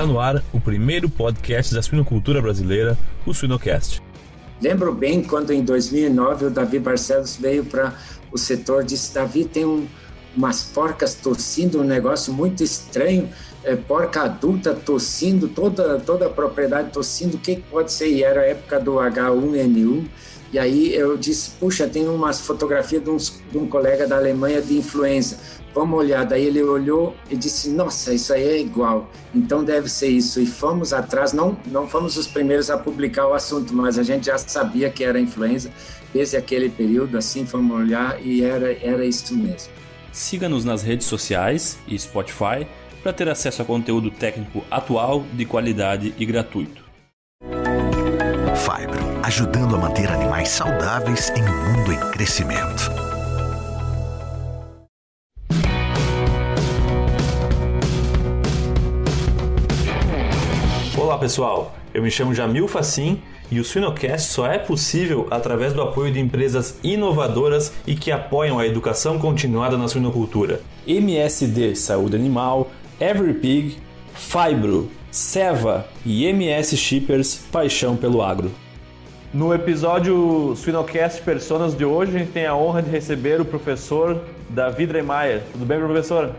Está no ar o primeiro podcast da suinocultura brasileira, o Suinocast. Lembro bem quando em 2009 o Davi Barcelos veio para o setor disse: Davi, tem um, umas porcas tossindo, um negócio muito estranho, é, porca adulta tossindo, toda, toda a propriedade tossindo, o que pode ser? E era a época do H1N1. E aí eu disse, puxa, tem umas fotografias de, uns, de um colega da Alemanha de influenza. Vamos olhar. Daí ele olhou e disse, nossa, isso aí é igual. Então deve ser isso. E fomos atrás, não, não fomos os primeiros a publicar o assunto, mas a gente já sabia que era influenza desde aquele período, assim fomos olhar e era, era isso mesmo. Siga-nos nas redes sociais e Spotify para ter acesso a conteúdo técnico atual, de qualidade e gratuito. Fibro, ajudando a manter animais saudáveis em um mundo em crescimento. Pessoal, eu me chamo Jamil Facim e o Suinocast só é possível através do apoio de empresas inovadoras e que apoiam a educação continuada na suinocultura. MSD Saúde Animal, EveryPig, Fibro, Seva e MS Shippers Paixão pelo Agro. No episódio Suinocast Personas de hoje, a gente tem a honra de receber o professor Davi Dremeyer. Tudo bem, professor?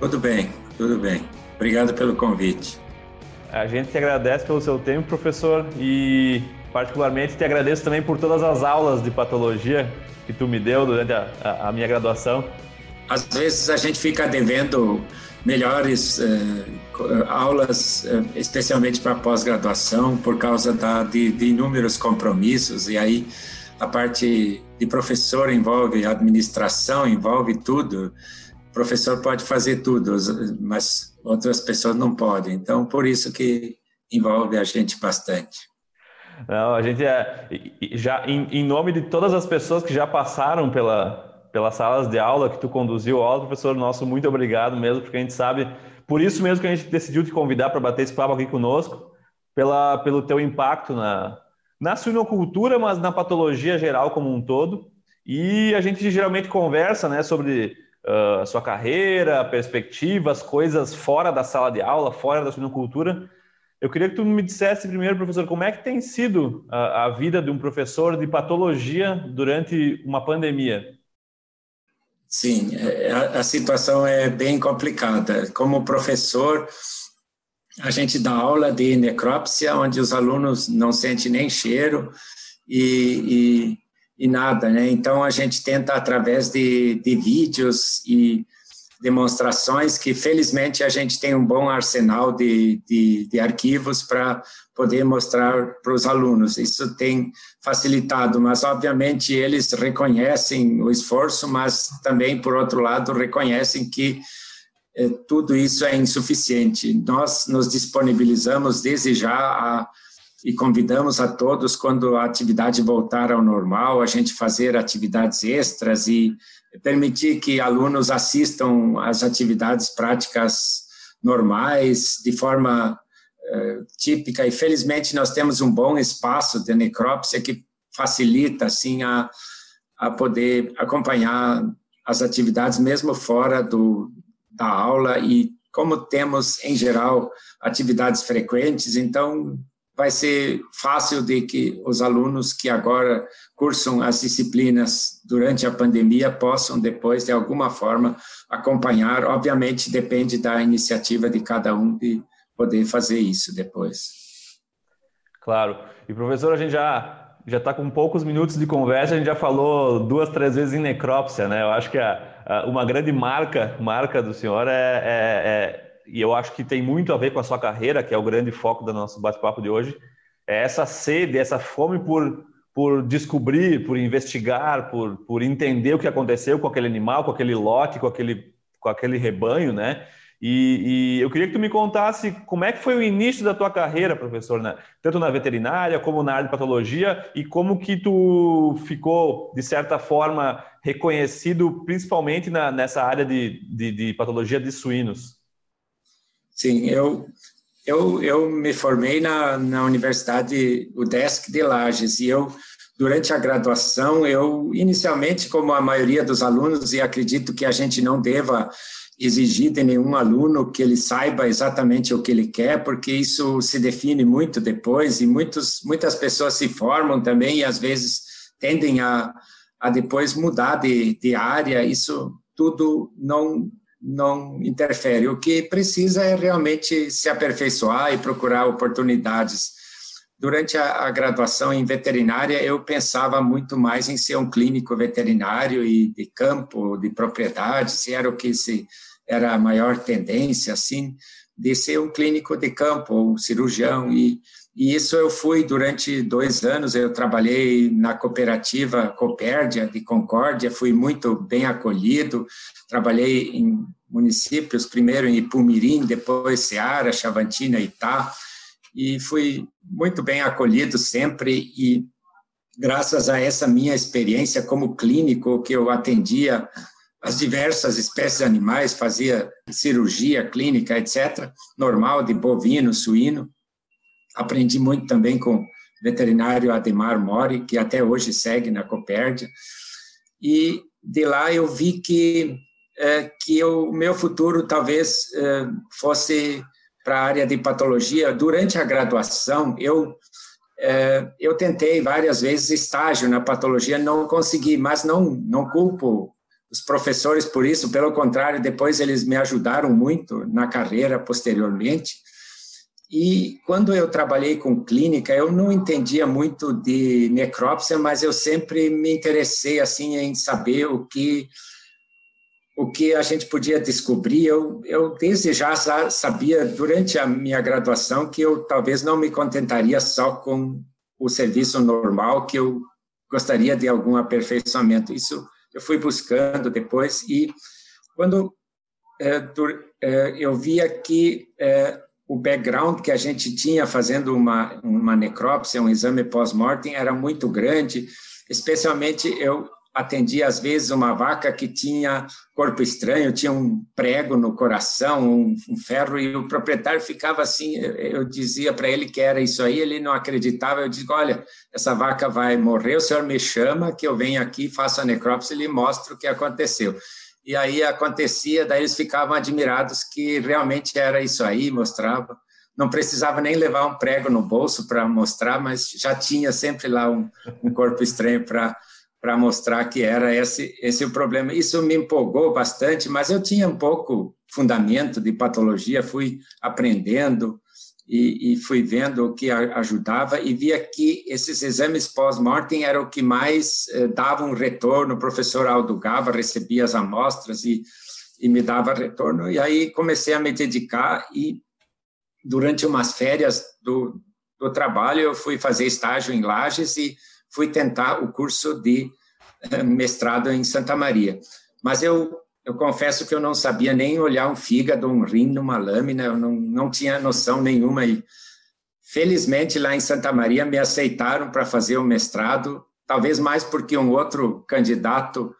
Tudo bem, tudo bem. Obrigado pelo convite. A gente te agradece pelo seu tempo, professor, e particularmente te agradeço também por todas as aulas de patologia que tu me deu durante a, a, minha graduação. Às vezes a gente fica devendo melhores eh, aulas, eh, especialmente para pós-graduação, por causa da, de, de, inúmeros compromissos, e aí a parte de professor envolve administração, envolve tudo. O professor pode fazer tudo, mas outras pessoas não podem. Então, por isso que envolve a gente bastante. Não, a gente é já em, em, nome de todas as pessoas que já passaram pela pelas salas de aula que tu conduziu aula, professor nosso, muito obrigado mesmo, porque a gente sabe, por isso mesmo que a gente decidiu te convidar para bater esse papo aqui conosco, pela pelo teu impacto na na suinocultura, mas na patologia geral como um todo. E a gente geralmente conversa, né, sobre uh, sua carreira, perspectivas, coisas fora da sala de aula, fora da suinocultura. Eu queria que tu me dissesse primeiro, professor, como é que tem sido a, a vida de um professor de patologia durante uma pandemia? Sim, é, a, a situação é bem complicada. Como professor, a gente dá aula de necrópsia, onde os alunos não sentem nem cheiro e, e e nada, né? Então a gente tenta através de, de vídeos e demonstrações que felizmente a gente tem um bom arsenal de, de, de arquivos para poder mostrar para os alunos. Isso tem facilitado, mas obviamente eles reconhecem o esforço, mas também por outro lado reconhecem que eh, tudo isso é insuficiente. Nós nos disponibilizamos desde já a e convidamos a todos, quando a atividade voltar ao normal, a gente fazer atividades extras e permitir que alunos assistam às atividades práticas normais, de forma uh, típica. E felizmente nós temos um bom espaço de necrópsia que facilita assim a, a poder acompanhar as atividades mesmo fora do, da aula e como temos em geral atividades frequentes, então vai ser fácil de que os alunos que agora cursam as disciplinas durante a pandemia possam depois, de alguma forma, acompanhar. Obviamente, depende da iniciativa de cada um de poder fazer isso depois. Claro. E, professor, a gente já já está com poucos minutos de conversa, a gente já falou duas, três vezes em necrópsia, né? Eu acho que a, a, uma grande marca, marca do senhor é, é, é e eu acho que tem muito a ver com a sua carreira, que é o grande foco do nosso bate-papo de hoje, é essa sede, essa fome por, por descobrir, por investigar, por, por entender o que aconteceu com aquele animal, com aquele lote, com aquele, com aquele rebanho, né? E, e, eu queria que tu me contasse como é que foi o início da tua carreira, professor, né? tanto na veterinária como na área de patologia, e como que tu ficou, de certa forma, reconhecido principalmente na, nessa área de, de, de patologia de suínos. Sim, eu, eu, eu me formei na, na Universidade UDESC de Lages e eu, durante a graduação, eu inicialmente, como a maioria dos alunos, e acredito que a gente não deva exigir de nenhum aluno que ele saiba exatamente o que ele quer, porque isso se define muito depois e muitos, muitas pessoas se formam também e às vezes tendem a, a depois mudar de, de área. Isso tudo não não interfere. O que precisa é realmente se aperfeiçoar e procurar oportunidades. Durante a, a, graduação em veterinária, eu pensava muito mais em ser um clínico veterinário e de campo, de propriedade, se era o que se era a maior tendência, assim, de ser um clínico de campo, um cirurgião, e, e isso eu fui durante dois anos, eu trabalhei na cooperativa Copérdia de Concórdia, fui muito bem acolhido, trabalhei em municípios, primeiro em Ipumirim, depois Ceará, Chavantina, Itá, e fui muito bem acolhido sempre e graças a essa minha experiência como clínico que eu atendia as diversas espécies animais, fazia cirurgia clínica, etc., normal, de bovino, suíno. Aprendi muito também com o veterinário Ademar Mori, que até hoje segue na Copérdia. E de lá eu vi que, é, que o meu futuro talvez é, fosse para a área de patologia. Durante a graduação, eu é, eu tentei várias vezes estágio na patologia, não consegui, mas não, não culpo os professores por isso, pelo contrário, depois eles me ajudaram muito na carreira posteriormente. E quando eu trabalhei com clínica, eu não entendia muito de necrópsia, mas eu sempre me interessei assim em saber o que o que a gente podia descobrir. Eu, eu desde já sabia durante a minha graduação que eu talvez não me contentaria só com o serviço normal, que eu gostaria de algum aperfeiçoamento. Isso eu fui buscando depois e quando é, eu via que é, o background que a gente tinha fazendo uma, uma necrópsia, um exame pós-mortem, era muito grande, especialmente eu atendia às vezes uma vaca que tinha corpo estranho, tinha um prego no coração, um, um ferro, e o proprietário ficava assim, eu dizia para ele que era isso aí, ele não acreditava, eu digo, olha, essa vaca vai morrer, o senhor me chama, que eu venho aqui, faço a necrópsia e lhe mostro o que aconteceu. E aí acontecia, daí eles ficavam admirados que realmente era isso aí, mostrava. Não precisava nem levar um prego no bolso para mostrar, mas já tinha sempre lá um, um corpo estranho para para mostrar que era esse, esse o problema. Isso me empolgou bastante, mas eu tinha um pouco fundamento de patologia, fui aprendendo e, e fui vendo o que ajudava e via que esses exames pós-mortem eram o que mais eh, davam um retorno. O professor Aldo Gava recebia as amostras e, e me dava retorno. E aí comecei a me dedicar e durante umas férias do, do trabalho eu fui fazer estágio em Lages e fui tentar o curso de eh, mestrado em Santa Maria. Mas eu, eu confesso que eu não sabia nem olhar um fígado, um rim numa lâmina, eu não, não tinha noção nenhuma. E, felizmente, lá em Santa Maria, me aceitaram para fazer o mestrado, talvez mais porque um outro candidato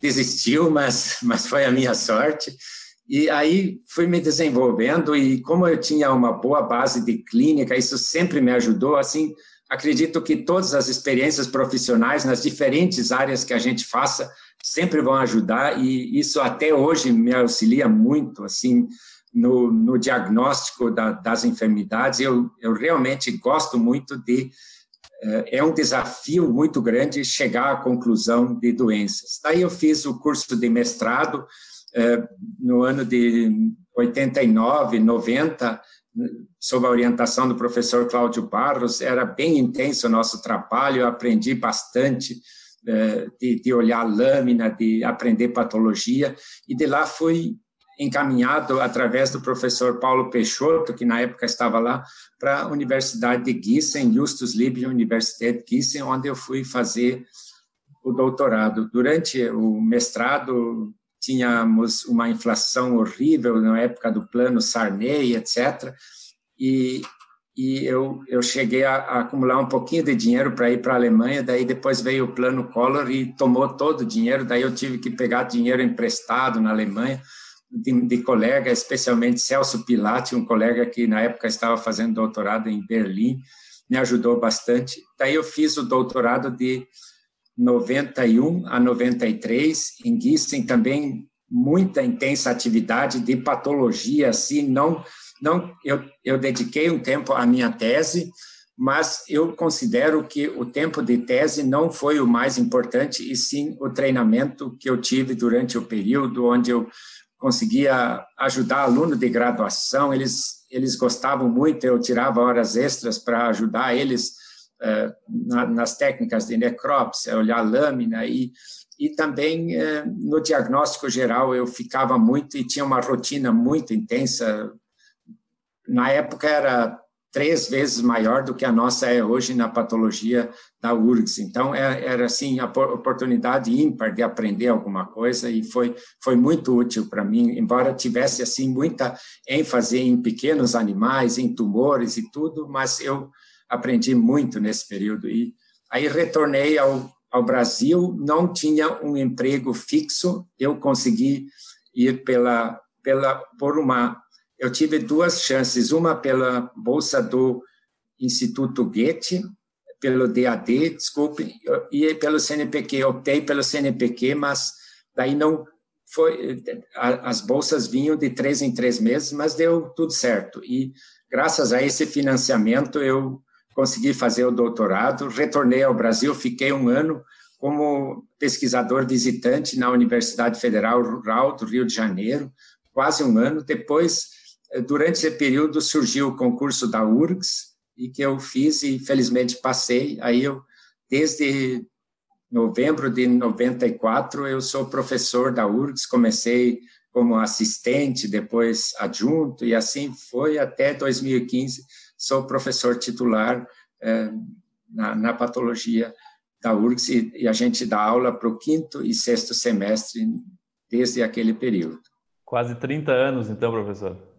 desistiu, mas, mas foi a minha sorte. E aí fui me desenvolvendo e como eu tinha uma boa base de clínica, isso sempre me ajudou, assim, Acredito que todas as experiências profissionais nas diferentes áreas que a gente faça sempre vão ajudar e isso até hoje me auxilia muito assim no, no diagnóstico da, das enfermidades. Eu, eu realmente gosto muito de eh, é um desafio muito grande chegar à conclusão de doenças. Daí eu fiz o curso de mestrado eh, no ano de 89, 90 sob a orientação do professor Cláudio Barros, era bem intenso o nosso trabalho, eu aprendi bastante de, de olhar lâmina, de aprender patologia, e de lá fui encaminhado através do professor Paulo Peixoto, que na época estava lá, para a Universidade de Gießen, Justus Liebig Universität Gießen, onde eu fui fazer o doutorado. Durante o mestrado, tínhamos uma inflação horrível na época do plano Sarney, etc. E, e eu, eu cheguei a, a acumular um pouquinho de dinheiro para ir para a Alemanha, daí depois veio o plano Collor e tomou todo o dinheiro, daí eu tive que pegar dinheiro emprestado na Alemanha, de, de colega, especialmente Celso Pilati, um colega que na época estava fazendo doutorado em Berlim, me ajudou bastante. Daí eu fiz o doutorado de 91 a 93 em Gießen, também muita intensa atividade de patologia, assim, não, não, eu, eu dediquei um tempo à minha tese, mas eu considero que o tempo de tese não foi o mais importante, e sim o treinamento que eu tive durante o período, onde eu conseguia ajudar aluno de graduação, eles, eles gostavam muito, eu tirava horas extras para ajudar eles uh, na, nas técnicas de necrópsia, olhar lâmina, e, e também uh, no diagnóstico geral eu ficava muito e tinha uma rotina muito intensa. Na época era três vezes maior do que a nossa é hoje na patologia da URGS. Então, é, era assim a oportunidade ímpar de aprender alguma coisa e foi, foi muito útil para mim, embora tivesse assim muita ênfase em pequenos animais, em tumores e tudo, mas eu aprendi muito nesse período. E aí retornei ao, ao Brasil, não tinha um emprego fixo, eu consegui ir pela, pela, por uma eu tive duas chances, uma pela bolsa do Instituto Goethe, pelo DAD, desculpe, e pelo CNPq. Eu optei pelo CNPq, mas daí não foi. As bolsas vinham de três em três meses, mas deu tudo certo. E graças a esse financiamento eu consegui fazer o doutorado, retornei ao Brasil, fiquei um ano como pesquisador visitante na Universidade Federal Rural do Rio de Janeiro, quase um ano. Depois durante esse período surgiu o concurso da URGS, e que eu fiz e felizmente passei. Aí eu, desde novembro de 94, eu sou professor da URGS, comecei como assistente, depois adjunto, e assim foi até 2015, sou professor titular é, na, na, patologia da URGS, e, e a gente dá aula para o quinto e sexto semestre desde aquele período. Quase 30 anos, então, professor.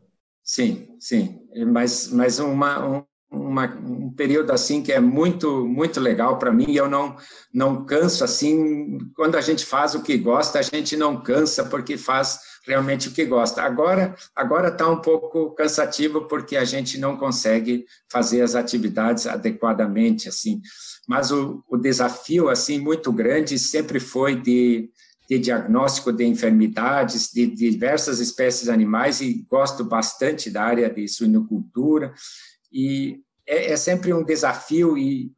Sim, sim, mas, mas uma, um, uma, um período assim que é muito muito legal para mim. Eu não não canso assim. Quando a gente faz o que gosta, a gente não cansa porque faz realmente o que gosta. Agora agora está um pouco cansativo porque a gente não consegue fazer as atividades adequadamente assim. Mas o, o desafio assim muito grande sempre foi de de diagnóstico de enfermidades de diversas espécies animais e gosto bastante da área de suinocultura. E é, é, sempre um desafio e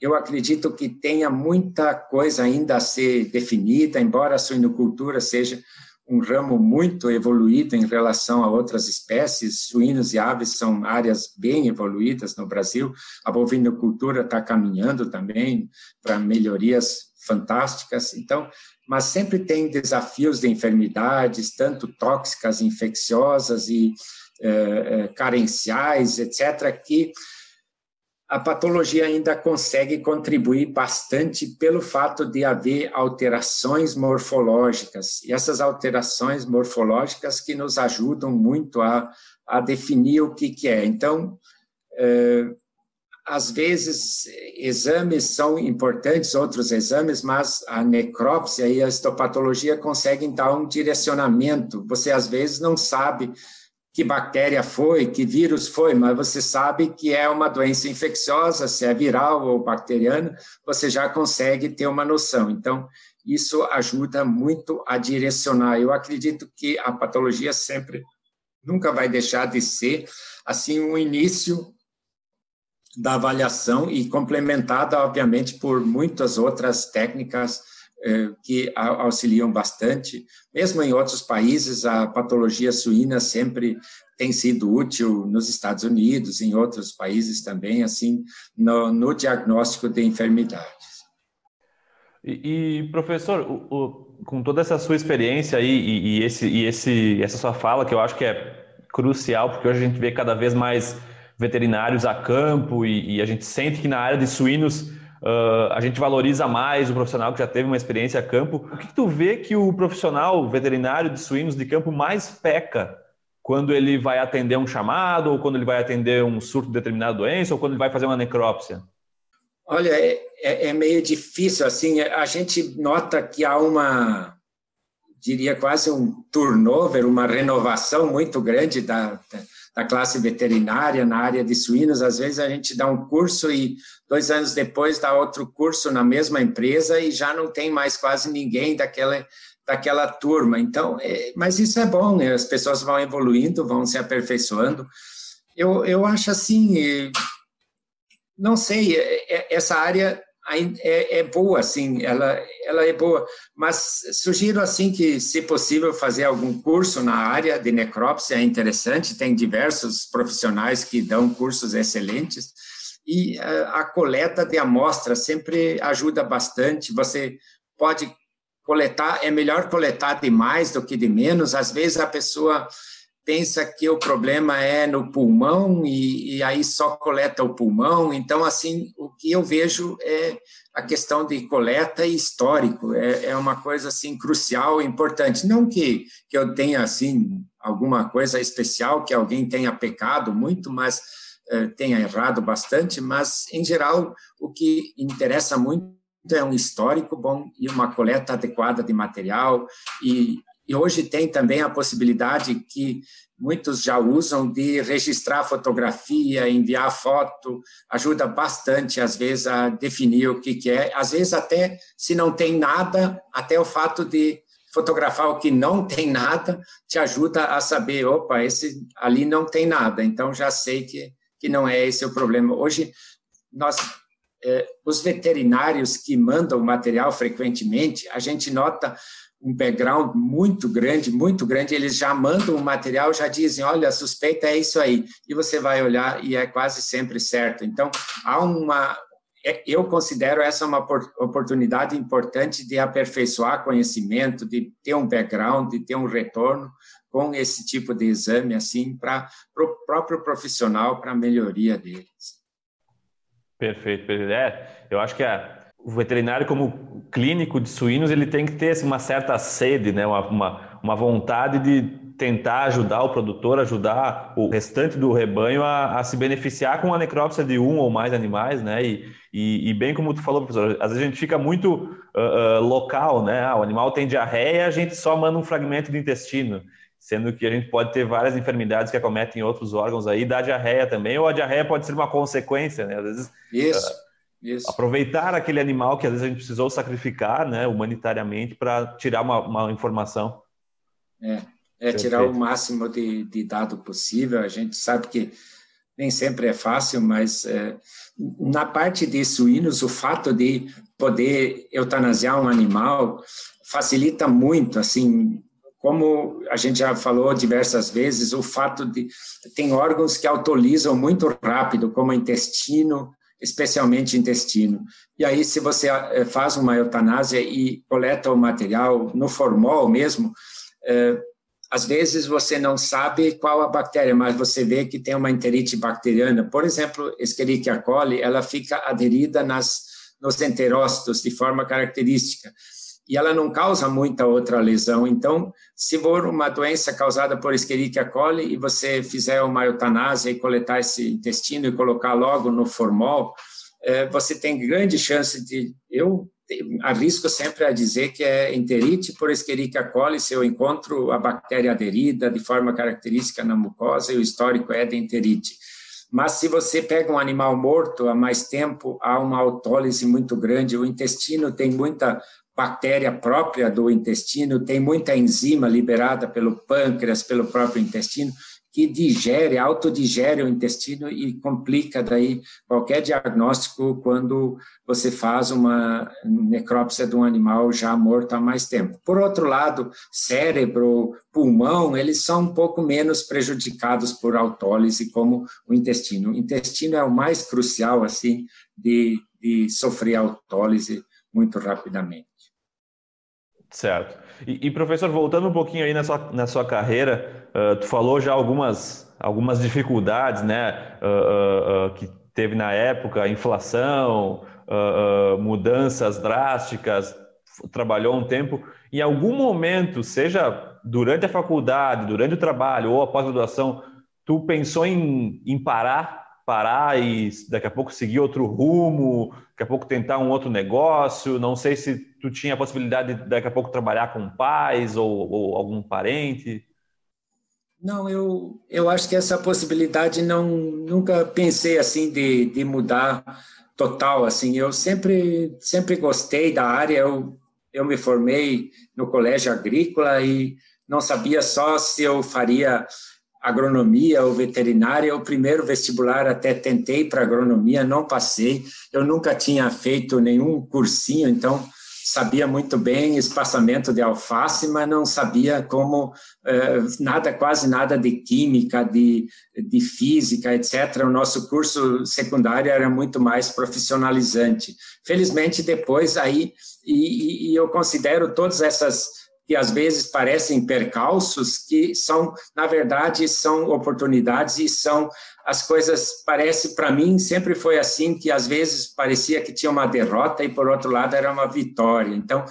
eu acredito que tenha muita coisa ainda a ser definida, embora a suinocultura seja um ramo muito evoluído em relação a outras espécies, suínos e aves são áreas bem evoluídas no Brasil, a bovinocultura está caminhando também para melhorias fantásticas, então mas sempre tem desafios de enfermidades, tanto tóxicas, infecciosas e é, carenciais, etc., que a patologia ainda consegue contribuir bastante pelo fato de haver alterações morfológicas, e essas alterações morfológicas que nos ajudam muito a, a definir o que, que é. Então, é, às vezes, exames são importantes, outros exames, mas a necrópsia e a histopatologia conseguem dar um direcionamento. Você, às vezes, não sabe que bactéria foi, que vírus foi, mas você sabe que é uma doença infecciosa, se é viral ou bacteriana, você já consegue ter uma noção. Então, isso ajuda muito a direcionar. Eu acredito que a patologia sempre nunca vai deixar de ser assim um início da avaliação e complementada, obviamente, por muitas outras técnicas que auxiliam bastante. Mesmo em outros países, a patologia suína sempre tem sido útil nos Estados Unidos, em outros países também, assim, no, no diagnóstico de enfermidades. E, e professor, o, o, com toda essa sua experiência aí e, e, esse, e esse, essa sua fala, que eu acho que é crucial, porque hoje a gente vê cada vez mais veterinários a campo e, e a gente sente que na área de suínos uh, a gente valoriza mais o profissional que já teve uma experiência a campo. O que, tu vê que o profissional veterinário de suínos de campo mais peca quando ele vai atender um chamado, ou quando ele vai atender um surto de determinada doença, ou quando ele vai fazer uma necrópsia? Olha, é, é, é meio difícil, assim, a gente nota que há uma, diria quase um turnover, uma renovação muito grande da, da da classe veterinária na área de suínos, às vezes a gente dá um curso e dois anos depois dá outro curso na mesma empresa e já não tem mais quase ninguém daquela daquela turma. Então, é, mas isso é bom, né? as pessoas vão evoluindo, vão se aperfeiçoando. Eu, eu acho assim, é, não sei, é, é, essa área é, é, boa, assim, ela, ela é boa, mas sugiro, assim, que, se possível, fazer algum curso na área de necrópsia, é interessante, tem diversos profissionais que dão cursos excelentes, e a, a coleta de amostra sempre ajuda bastante, você pode coletar, é melhor coletar de mais do que de menos, às vezes a pessoa pensa que o problema é no pulmão e, e, aí só coleta o pulmão. Então, assim, o que eu vejo é a questão de coleta e histórico. É, é uma coisa, assim, crucial, importante. Não que, que eu tenha, assim, alguma coisa especial, que alguém tenha pecado muito, mas é, tenha errado bastante, mas, em geral, o que interessa muito é um histórico bom e uma coleta adequada de material e e hoje tem também a possibilidade que muitos já usam de registrar fotografia, enviar foto, ajuda bastante, às vezes, a definir o que, que é. Às vezes, até se não tem nada, até o fato de fotografar o que não tem nada te ajuda a saber, opa, esse ali não tem nada, então já sei que, que não é esse o problema. Hoje, nós, eh, os veterinários que mandam material frequentemente, a gente nota um background muito grande, muito grande, eles já mandam o material, já dizem, olha, suspeita é isso aí, e você vai olhar e é quase sempre certo. Então, há uma, é, eu considero essa uma oportunidade importante de aperfeiçoar conhecimento, de ter um background, de ter um retorno com esse tipo de exame, assim, para o próprio profissional, para a melhoria deles. Perfeito, perfeito. É, eu acho que a o veterinário como clínico de suínos ele tem que ter assim, uma certa sede, né? uma, uma, uma, vontade de tentar ajudar o produtor, ajudar o restante do rebanho a, a se beneficiar com a necrópsia de um ou mais animais, né? E, e, e bem como tu falou, professor, às vezes a gente fica muito uh, uh, local, né? Ah, o animal tem diarreia, a gente só manda um fragmento de intestino, sendo que a gente pode ter várias enfermidades que acometem outros órgãos aí, da diarreia também, ou a diarreia pode ser uma consequência, né? Às vezes, Isso. Uh, isso. Aproveitar aquele animal que às vezes a gente precisou sacrificar, né, humanitariamente, para tirar uma, uma, informação. É, é tirar o máximo de, de, dado possível. A gente sabe que nem sempre é fácil, mas é, na parte de suínos, o fato de poder eutanasiar um animal facilita muito, assim, como a gente já falou diversas vezes, o fato de tem órgãos que autolizam muito rápido, como o intestino, especialmente intestino. E aí, se você eh, faz uma eutanásia e coleta o material no formol mesmo, é, às vezes você não sabe qual a bactéria, mas você vê que tem uma enterite bacteriana. Por exemplo, Escherichia coli, ela fica aderida nas, nos enterócitos de forma característica e ela não causa muita outra lesão. Então, se for uma doença causada por Escherichia coli e você fizer uma eutanásia e coletar esse intestino e colocar logo no formol, é, você tem grande chance de. Eu arrisco sempre a dizer que é enterite por Escherichia coli se eu encontro a bactéria aderida de forma característica na mucosa e o histórico é de enterite. Mas se você pega um animal morto há mais tempo, há uma autólise muito grande, o intestino tem muita bactéria própria do intestino, tem muita enzima liberada pelo pâncreas, pelo próprio intestino, que digere, autodigere o intestino e complica daí qualquer diagnóstico quando você faz uma necrópsia de um animal já morto há mais tempo. Por outro lado, cérebro, pulmão, eles são um pouco menos prejudicados por autólise como o intestino. O intestino é o mais crucial, assim, de, de sofrer autólise muito rapidamente. Certo. E, e, professor, voltando um pouquinho aí na sua, na sua carreira, uh, tu falou já algumas, algumas dificuldades, né, uh, uh, que teve na época, inflação, mudanças drásticas, trabalhou um tempo. Em algum momento, seja durante a faculdade, durante o trabalho ou a pós-graduação, tu pensou em, em parar parar e daqui a pouco seguir outro rumo, daqui a pouco tentar um outro negócio. Não sei se tu tinha a possibilidade de daqui a pouco trabalhar com pais ou, ou algum parente. Não, eu, eu acho que essa possibilidade não nunca pensei assim de, de mudar total assim. Eu sempre sempre gostei da área. Eu eu me formei no colégio agrícola e não sabia só se eu faria agronomia ou veterinária. O primeiro vestibular até tentei para agronomia, não passei. Eu nunca tinha feito nenhum cursinho, então sabia muito bem espaçamento de alface, mas não sabia como eh, nada, quase nada de química, de, de física, etc. O nosso curso secundário era muito mais profissionalizante. Felizmente depois aí e, e eu considero todas essas que às vezes parecem percalços, que são, na verdade, são oportunidades e são as coisas, parece para mim, sempre foi assim, que às vezes parecia que tinha uma derrota e, por outro lado, era uma vitória. Então,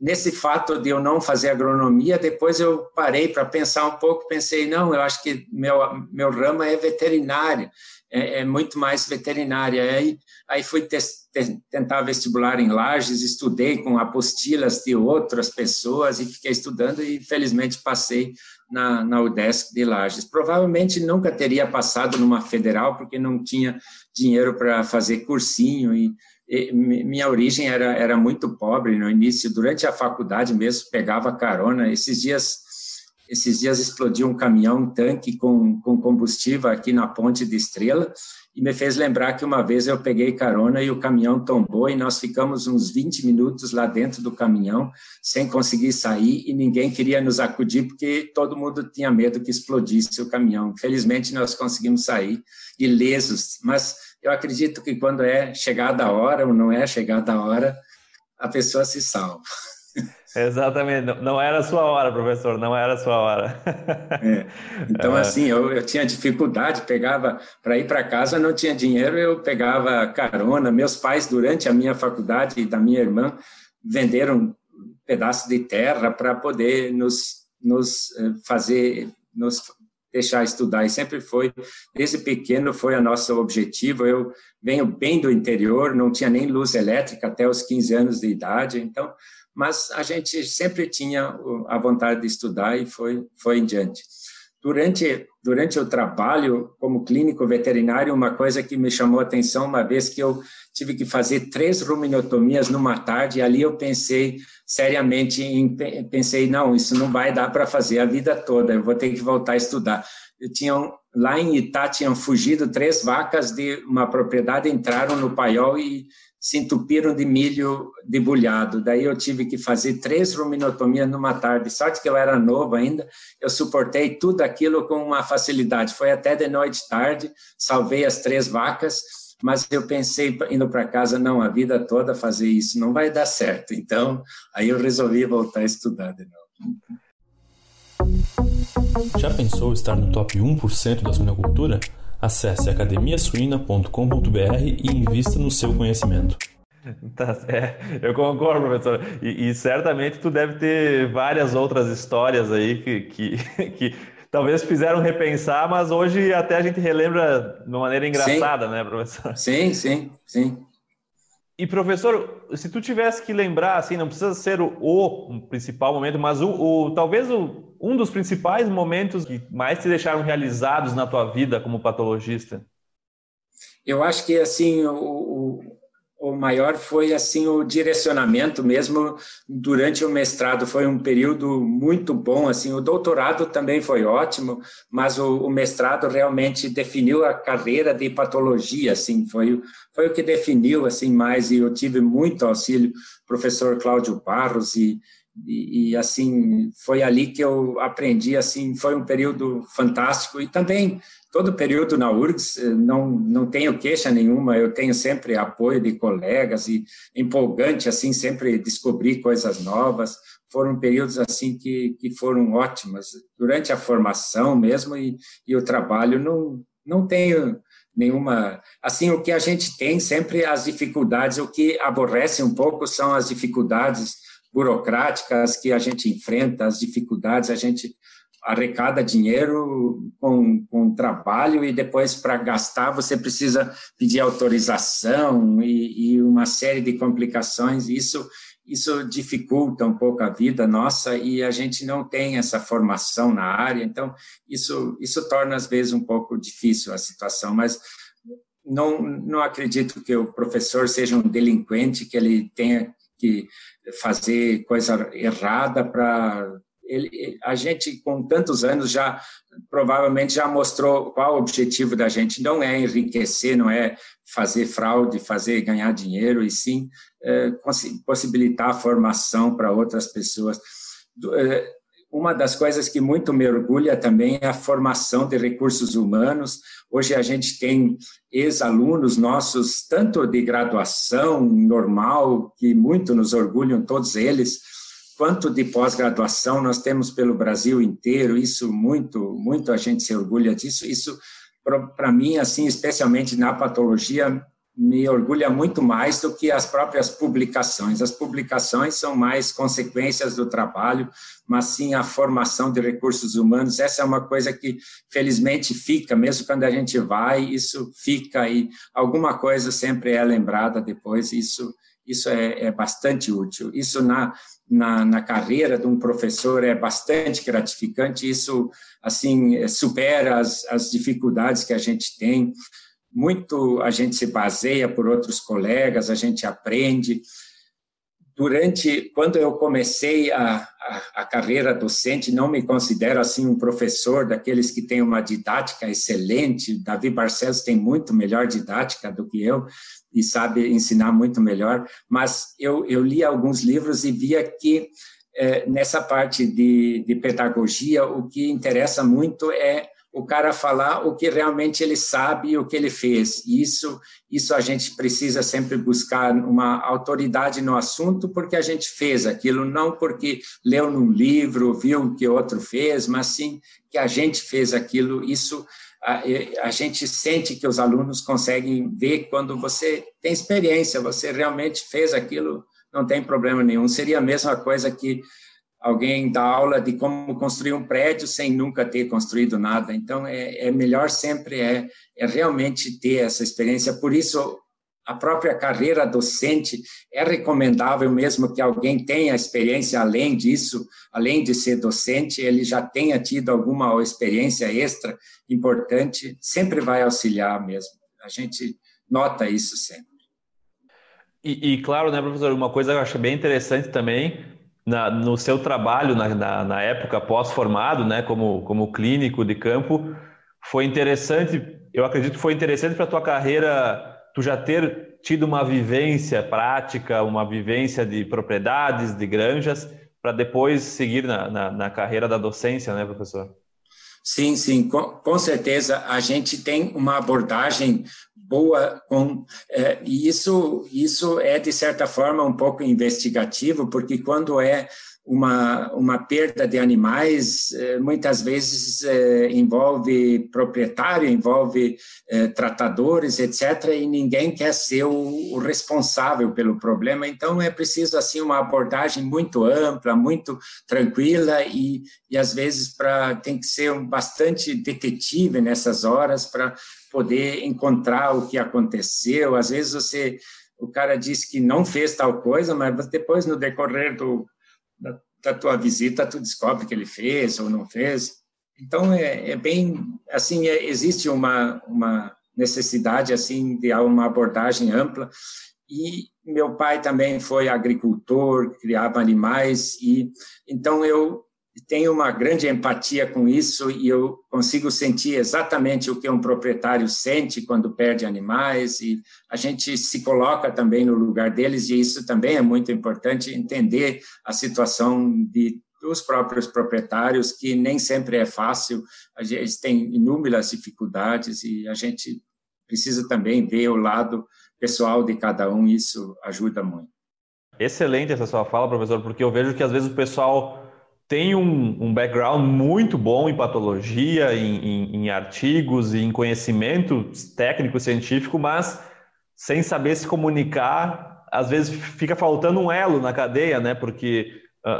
nesse fato de eu não fazer agronomia, depois eu parei para pensar um pouco, pensei, não, eu acho que meu, meu ramo é veterinário, é, é muito mais veterinária. Aí, aí fui tentar vestibular em Lages, estudei com apostilas de outras pessoas e fiquei estudando e felizmente passei na, na UDESC de Lages. Provavelmente nunca teria passado numa federal porque não tinha dinheiro para fazer cursinho e, minha origem era, era muito pobre no início, durante a faculdade mesmo pegava carona. Esses dias esses dias explodiu um caminhão, um tanque com, com combustível aqui na ponte de Estrela e me fez lembrar que uma vez eu peguei carona e o caminhão tombou e nós ficamos uns 20 minutos lá dentro do caminhão sem conseguir sair e ninguém queria nos acudir porque todo mundo tinha medo que explodisse o caminhão. Felizmente nós conseguimos sair ilesos, mas eu acredito que quando é chegada a hora ou não é chegada a hora, a pessoa se salva. Exatamente, não era a sua hora, professor, não era a sua hora. É. Então, é. assim, eu, eu, tinha dificuldade, pegava para ir para casa, não tinha dinheiro, eu pegava carona. Meus pais, durante a minha faculdade e da minha irmã, venderam um pedaço de terra para poder nos, nos eh, fazer, nos deixar estudar. E sempre foi, desde pequeno, foi o nosso objetivo. Eu venho bem do interior, não tinha nem luz elétrica até os 15 anos de idade, então mas a gente sempre tinha a vontade de estudar e foi, foi em diante. Durante, durante o trabalho como clínico veterinário, uma coisa que me chamou a atenção, uma vez que eu tive que fazer três ruminotomias numa tarde, ali eu pensei seriamente, em, pensei, não, isso não vai dar para fazer a vida toda, eu vou ter que voltar a estudar. Eu tinha, lá em Itá tinham fugido três vacas de uma propriedade, entraram no paiol e se entupiram de milho debulhado. Daí eu tive que fazer três ruminotomias numa tarde. Sorte que eu era novo ainda, eu suportei tudo aquilo com uma facilidade. Foi até de noite tarde, salvei as três vacas, mas eu pensei indo para casa, não, a vida toda fazer isso não vai dar certo. Então, aí eu resolvi voltar a estudar de novo. Já pensou estar no top 1% da suinocultura? Acesse academiasuina.com.br e invista no seu conhecimento. Tá, é, eu concordo, professor. E, e, certamente tu deve ter várias outras histórias aí que, que, que, talvez fizeram repensar, mas hoje até a gente relembra de uma maneira engraçada, sim. né, professor? Sim, sim, sim. E professor, se tu tivesse que lembrar, assim, não precisa ser o, o principal momento, mas o, o talvez o, um dos principais momentos que mais te deixaram realizados na tua vida como patologista. Eu acho que assim o, o maior foi assim o direcionamento mesmo durante o mestrado. Foi um período muito bom assim. O doutorado também foi ótimo mas o, o mestrado realmente definiu a carreira de patologia assim. Foi foi o que definiu assim mais e eu tive muito auxílio. Professor Cláudio Barros e, e, e assim foi ali que eu aprendi assim foi um período fantástico e também todo período na URGS, eh, não, não tenho queixa nenhuma, eu tenho sempre apoio de colegas e empolgante, assim, sempre descobrir coisas novas. Foram períodos, assim, que, que foram ótimas. Durante a formação mesmo e, e o trabalho, não, não tenho nenhuma... Assim, o que a gente tem sempre as dificuldades, o que aborrece um pouco são as dificuldades burocráticas que a gente enfrenta, as dificuldades, a gente arrecada dinheiro com, com trabalho e depois para gastar você precisa pedir autorização e, e, uma série de complicações. Isso isso dificulta um pouco a vida nossa e a gente não tem essa formação na área, então isso isso torna às vezes um pouco difícil a situação, mas não não acredito que o professor seja um delinquente que ele tenha que fazer coisa errada para ele, a gente com tantos anos já provavelmente já mostrou qual o objetivo da gente não é enriquecer, não é fazer fraude, fazer ganhar dinheiro e sim é, possibilitar a formação para outras pessoas. É, uma das coisas que muito me orgulha também é a formação de recursos humanos. Hoje a gente tem ex-alunos nossos, tanto de graduação normal, que muito nos orgulham, todos eles, quanto de pós-graduação, nós temos pelo Brasil inteiro, isso muito, muito a gente se orgulha disso. Isso, para mim, assim, especialmente na patologia, me orgulha muito mais do que as próprias publicações. As publicações são mais consequências do trabalho, mas sim a formação de recursos humanos. Essa é uma coisa que, felizmente, fica, mesmo quando a gente vai, isso fica e alguma coisa sempre é lembrada depois. Isso, isso é, é bastante útil. Isso na, na, na, carreira de um professor é bastante gratificante. Isso, assim, supera as, as dificuldades que a gente tem muito a gente se baseia por outros colegas, a gente aprende. Durante, quando eu comecei a, a, a, carreira docente, não me considero assim um professor daqueles que tem uma didática excelente. Davi Barcelos tem muito melhor didática do que eu e sabe ensinar muito melhor. Mas eu, eu li alguns livros e via que é, nessa parte de, de pedagogia, o que interessa muito é o cara falar o que realmente ele sabe, o que ele fez. Isso, isso a gente precisa sempre buscar uma autoridade no assunto, porque a gente fez aquilo, não porque leu num livro, viu o que outro fez, mas sim que a gente fez aquilo. Isso a, a gente sente que os alunos conseguem ver quando você tem experiência, você realmente fez aquilo, não tem problema nenhum. Seria a mesma coisa que alguém dá aula de como construir um prédio sem nunca ter construído nada. Então, é, é melhor sempre é, é realmente ter essa experiência. Por isso, a própria carreira docente é recomendável mesmo que alguém tenha experiência além disso, além de ser docente, ele já tenha tido alguma experiência extra importante, sempre vai auxiliar mesmo. A gente nota isso sempre. E, e claro, né, professor, uma coisa que eu acho bem interessante também na, no seu trabalho na, na, na época pós-formado, né, como, como clínico de campo, foi interessante, eu acredito que foi interessante para a tua carreira, tu já ter tido uma vivência prática, uma vivência de propriedades, de granjas, para depois seguir na, na, na, carreira da docência, né, professor? Sim, sim, com, com certeza a gente tem uma abordagem boa com é, e isso isso é de certa forma um pouco investigativo porque quando é uma, uma perda de animais é, muitas vezes é, envolve proprietário, envolve é, tratadores, etc. E ninguém quer ser o, responsável pelo problema. Então é preciso assim uma abordagem muito ampla, muito tranquila e, e às vezes para tem que ser bastante detetive nessas horas para poder encontrar o que aconteceu. Às vezes você, o cara disse que não fez tal coisa, mas depois no decorrer do, da, da tua visita tu descobre que ele fez ou não fez. Então é, é bem assim, é, existe uma uma necessidade assim de uma abordagem ampla e meu pai também foi agricultor, criava animais e então eu tenho uma grande empatia com isso e eu consigo sentir exatamente o que um proprietário sente quando perde animais e a gente se coloca também no lugar deles e isso também é muito importante entender a situação de dos próprios proprietários que nem sempre é fácil, a gente tem inúmeras dificuldades e a gente precisa também ver o lado pessoal de cada um, isso ajuda muito. Excelente essa sua fala, professor, porque eu vejo que às vezes o pessoal tem um, um, background muito bom em patologia, em, em, em artigos e em conhecimento técnico científico, mas sem saber se comunicar, às vezes fica faltando um elo na cadeia, né? Porque uh, uh,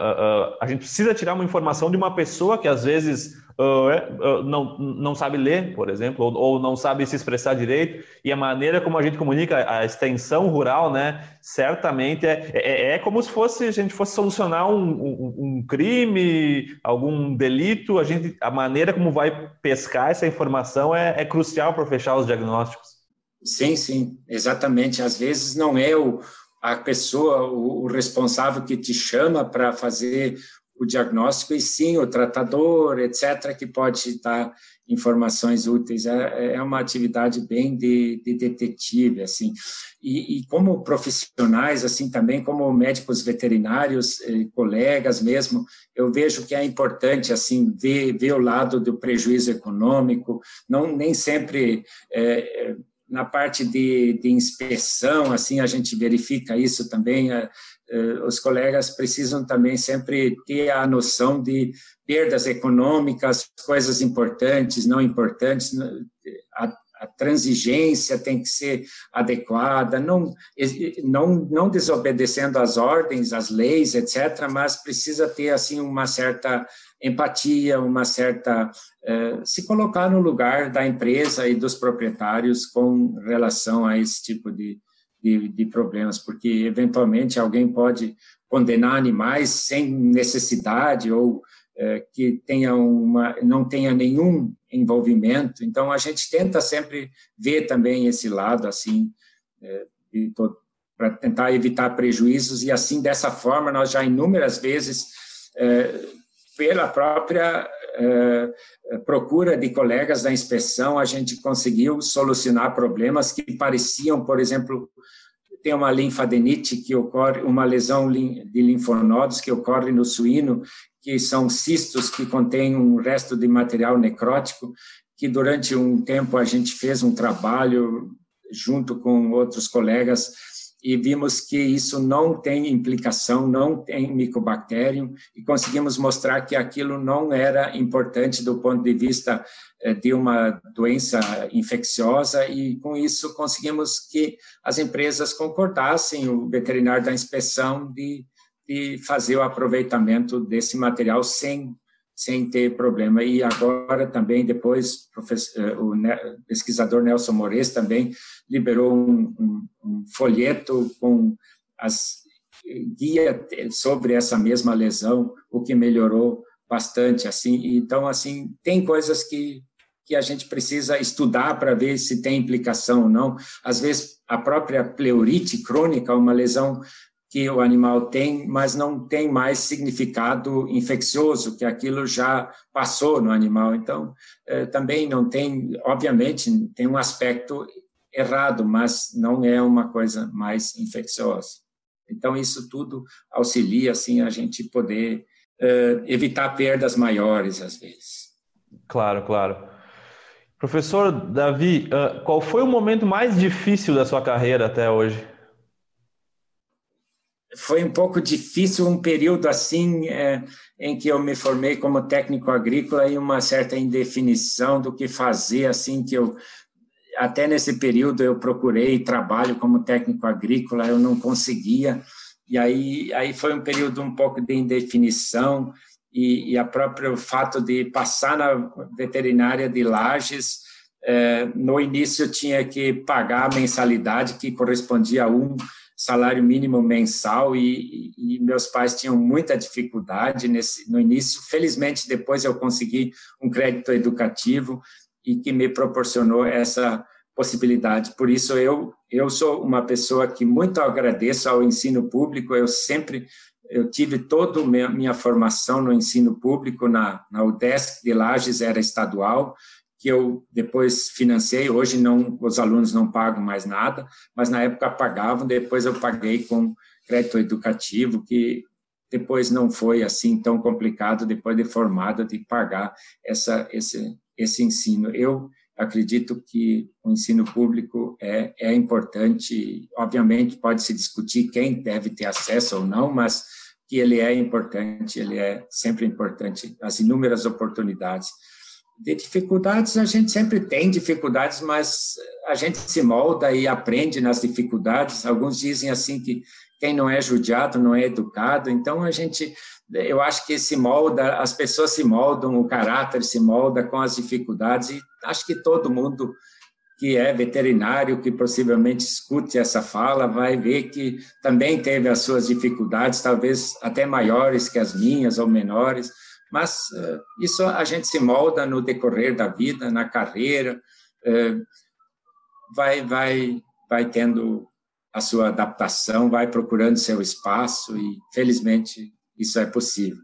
uh, a gente precisa tirar uma informação de uma pessoa que às vezes uh, não, não sabe ler, por exemplo, ou, ou, não sabe se expressar direito, e a maneira como a gente comunica a extensão rural, né, certamente é, é, é como se fosse a gente fosse solucionar um, um, um, crime, algum delito, a, gente, a maneira como vai pescar essa informação é, é crucial para fechar os diagnósticos. Sim, sim, exatamente. Às vezes não é o, a pessoa, o responsável que te chama para fazer o diagnóstico, e sim o tratador, etc., que pode dar informações úteis. É, é uma atividade bem de, de detetive, assim. E, e, como profissionais, assim, também como médicos veterinários, eh, colegas mesmo, eu vejo que é importante, assim, ver, ver o lado do prejuízo econômico, não nem sempre... É, na parte de, de, inspeção, assim, a gente verifica isso também. É, os colegas precisam também sempre ter a noção de perdas econômicas, coisas importantes, não importantes. A, a transigência tem que ser adequada, não, não, não desobedecendo às ordens, às leis, etc., mas precisa ter assim uma certa empatia, uma certa eh, se colocar no lugar da empresa e dos proprietários com relação a esse tipo de, de, de problemas, porque eventualmente alguém pode condenar animais sem necessidade ou eh, que tenha uma, não tenha nenhum envolvimento. Então a gente tenta sempre ver também esse lado assim eh, para tentar evitar prejuízos e assim dessa forma nós já inúmeras vezes pela própria eh, procura de colegas da inspeção, a gente conseguiu solucionar problemas que pareciam, por exemplo, tem uma linfadenite que ocorre, uma lesão de linfonodos que ocorre no suíno, que são cistos que contêm um resto de material necrótico, que durante um tempo a gente fez um trabalho junto com outros colegas e vimos que isso não tem implicação, não tem micobacterium, e conseguimos mostrar que aquilo não era importante do ponto de vista eh, de uma doença infecciosa, e com isso conseguimos que as empresas concordassem, o veterinário da inspeção, de, de fazer o aproveitamento desse material sem sem ter problema. E agora também, depois, eh, o pesquisador Nelson Mores também liberou um, um, um folheto com as guia sobre essa mesma lesão, o que melhorou bastante, assim. Então, assim, tem coisas que que a gente precisa estudar para ver se tem implicação ou não. Às vezes, a própria pleurite crônica, uma lesão que o animal tem, mas não tem mais significado infeccioso, que aquilo já passou no animal. Então, eh, também não tem, obviamente, tem um aspecto errado, mas não é uma coisa mais infecciosa. Então, isso tudo auxilia, assim, a gente poder eh, evitar perdas maiores, às vezes. Claro, claro. Professor Davi, qual foi o momento mais difícil da sua carreira até hoje? Foi um pouco difícil um período assim é, em que eu me formei como técnico agrícola e uma certa indefinição do que fazer assim que eu até nesse período eu procurei trabalho como técnico agrícola eu não conseguia. E aí aí foi um período um pouco de indefinição e, e a próprio fato de passar na veterinária de Lages é, no início eu tinha que pagar a mensalidade que correspondia a um salário mínimo mensal e, e, meus pais tinham muita dificuldade nesse, no início. Felizmente, depois eu consegui um crédito educativo e que me proporcionou essa possibilidade. Por isso, eu, eu sou uma pessoa que muito agradeço ao ensino público. Eu sempre eu tive toda a minha, minha formação no ensino público na, na UDESC de Lages, era estadual, que eu depois financei. Hoje não, os alunos não pagam mais nada, mas na época pagavam. Depois eu paguei com crédito educativo, que depois não foi assim tão complicado depois de formada de pagar essa esse esse ensino. Eu acredito que o ensino público é é importante. Obviamente pode se discutir quem deve ter acesso ou não, mas que ele é importante, ele é sempre importante. As inúmeras oportunidades de dificuldades, a gente sempre tem dificuldades, mas a gente se molda e aprende nas dificuldades. Alguns dizem assim que quem não é judiado não é educado. Então a gente, eu acho que se molda, as pessoas se moldam, o caráter se molda com as dificuldades e acho que todo mundo que é veterinário, que possivelmente escute essa fala, vai ver que também teve as suas dificuldades, talvez até maiores que as minhas ou menores mas uh, isso a gente se molda no decorrer da vida, na carreira, uh, vai, vai, vai tendo a sua adaptação, vai procurando seu espaço e, felizmente, isso é possível.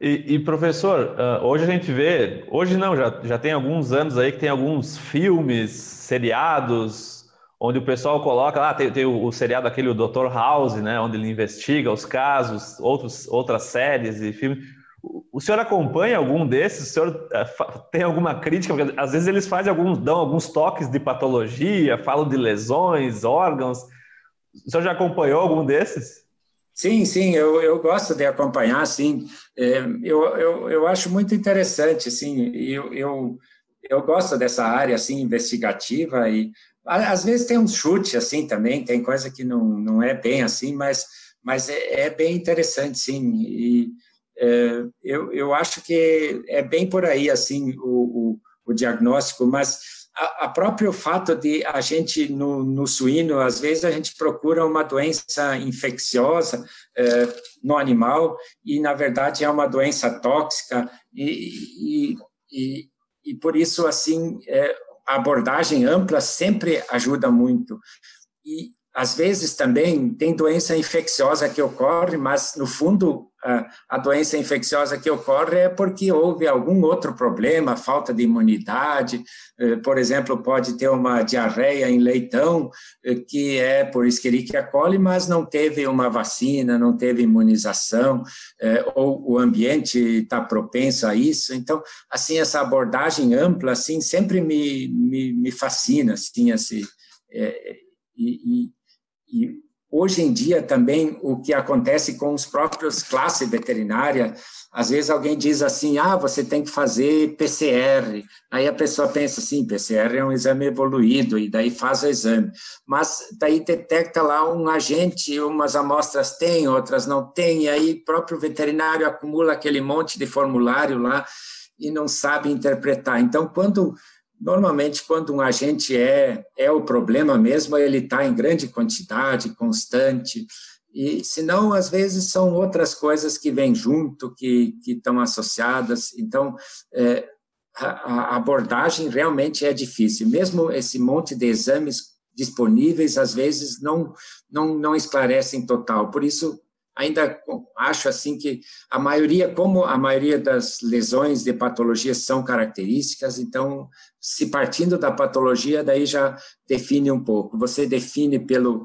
E, e, professor, ah, hoje a gente vê, hoje não, já, já tem alguns anos aí que tem alguns filmes, seriados, onde o pessoal coloca lá, tem, tem o, o, seriado aquele, o Dr. House, né, onde ele investiga os casos, outros, outras séries e filmes. O senhor acompanha algum desses? O senhor eh, tem alguma crítica? Porque às vezes eles fazem alguns, dão alguns toques de patologia, falam de lesões, órgãos. O senhor já acompanhou algum desses? Sim, sim, eu, eu gosto de acompanhar, sim. É, eu, eu, eu acho muito interessante, assim, eu, eu, eu gosto dessa área, assim, investigativa e às vezes tem um chute, assim, também, tem coisa que não, não é bem assim, mas, mas é, é bem interessante, sim, e é, eu, eu acho que é bem por aí, assim, o, o, o diagnóstico, mas a, a próprio fato de a gente, no, no, suíno, às vezes a gente procura uma doença infecciosa é, no animal e, na verdade, é uma doença tóxica e, e, e, e por isso, assim, é, a abordagem ampla sempre ajuda muito. E, às vezes também tem doença infecciosa que ocorre, mas no fundo a doença infecciosa que ocorre é porque houve algum outro problema, falta de imunidade, eh, por exemplo, pode ter uma diarreia em leitão eh, que é por Escherichia coli, mas não teve uma vacina, não teve imunização, eh, ou o ambiente está propenso a isso. Então, assim, essa abordagem ampla, assim, sempre me, me, me fascina, assim, assim, e, e e hoje em dia também o que acontece com os próprios classes veterinária, às vezes alguém diz assim, ah, você tem que fazer PCR. Aí a pessoa pensa assim, PCR é um exame evoluído e daí faz o exame. Mas daí detecta lá um agente, umas amostras tem, outras não tem, e aí próprio veterinário acumula aquele monte de formulário lá e não sabe interpretar. Então, quando Normalmente, quando um agente é, é o problema mesmo, ele está em grande quantidade, constante, e senão, às vezes, são outras coisas que vêm junto, que, que estão associadas. Então, é, a, a abordagem realmente é difícil. Mesmo esse monte de exames disponíveis, às vezes, não, não, não esclarecem total. Por isso, ainda acho assim que a maioria, como a maioria das lesões de patologia são características, então, se partindo da patologia, daí já define um pouco. Você define pelo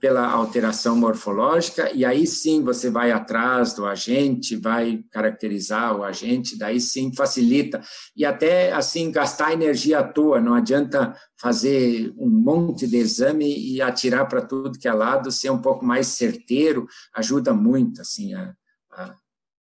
pela alteração morfológica, e aí sim você vai atrás do agente, vai caracterizar o agente, daí sim facilita. E até assim, gastar energia à toa, não adianta fazer um monte de exame e atirar para tudo que é lado, ser um pouco mais certeiro, ajuda muito assim a, a,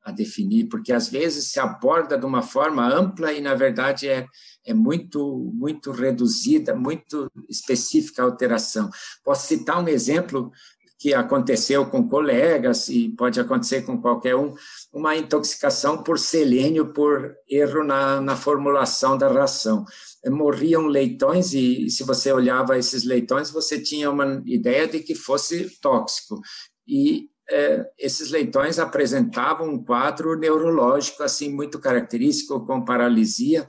a definir, porque às vezes se aborda de uma forma ampla e na verdade é é muito, muito reduzida, muito específica a alteração. Posso citar um exemplo que aconteceu com colegas e pode acontecer com qualquer um, uma intoxicação por selênio por erro na, na formulação da ração. Morriam leitões e se você olhava esses leitões, você tinha uma ideia de que fosse tóxico. E é, esses leitões apresentavam um quadro neurológico assim muito característico, com paralisia,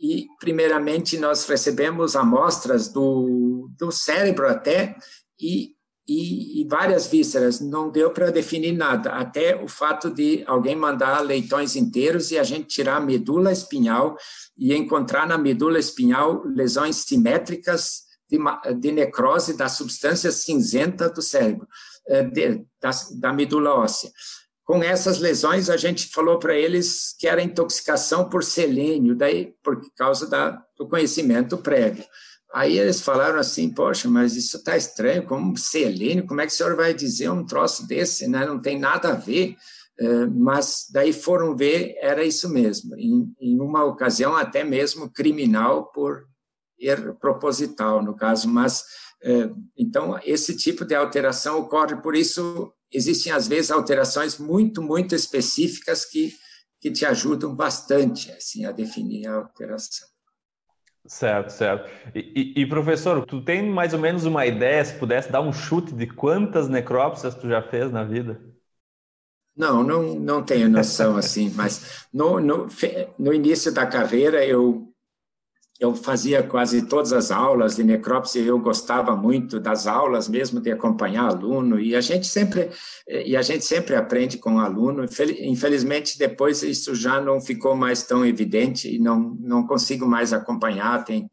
e, primeiramente, nós recebemos amostras do, do cérebro até e, e, e várias vísceras. Não deu para definir nada, até o fato de alguém mandar leitões inteiros e a gente tirar a medula espinhal e encontrar na medula espinhal lesões simétricas de, de necrose da substância cinzenta do cérebro, de, da, da medula óssea. Com essas lesões, a gente falou para eles que era intoxicação por selênio, daí por causa da, do conhecimento prévio. Aí eles falaram assim, poxa, mas isso está estranho, como selênio, como é que o senhor vai dizer um troço desse, né? Não tem nada a ver. É, mas daí foram ver, era isso mesmo. Em, em uma ocasião, até mesmo criminal por erro proposital, no caso. Mas, é, então, esse tipo de alteração ocorre, por isso existem, às vezes, alterações muito, muito específicas que, que te ajudam bastante assim, a definir a alteração. Certo, certo. E, e, e, professor, tu tem mais ou menos uma ideia, se pudesse dar um chute de quantas necrópsias tu já fez na vida? Não, não, não tenho noção assim, mas no, no, no início da carreira eu eu fazia quase todas as aulas de necrópsia, eu gostava muito das aulas mesmo de acompanhar aluno e a gente sempre e a gente sempre aprende com aluno. Infelizmente depois isso já não ficou mais tão evidente e não não consigo mais acompanhar tem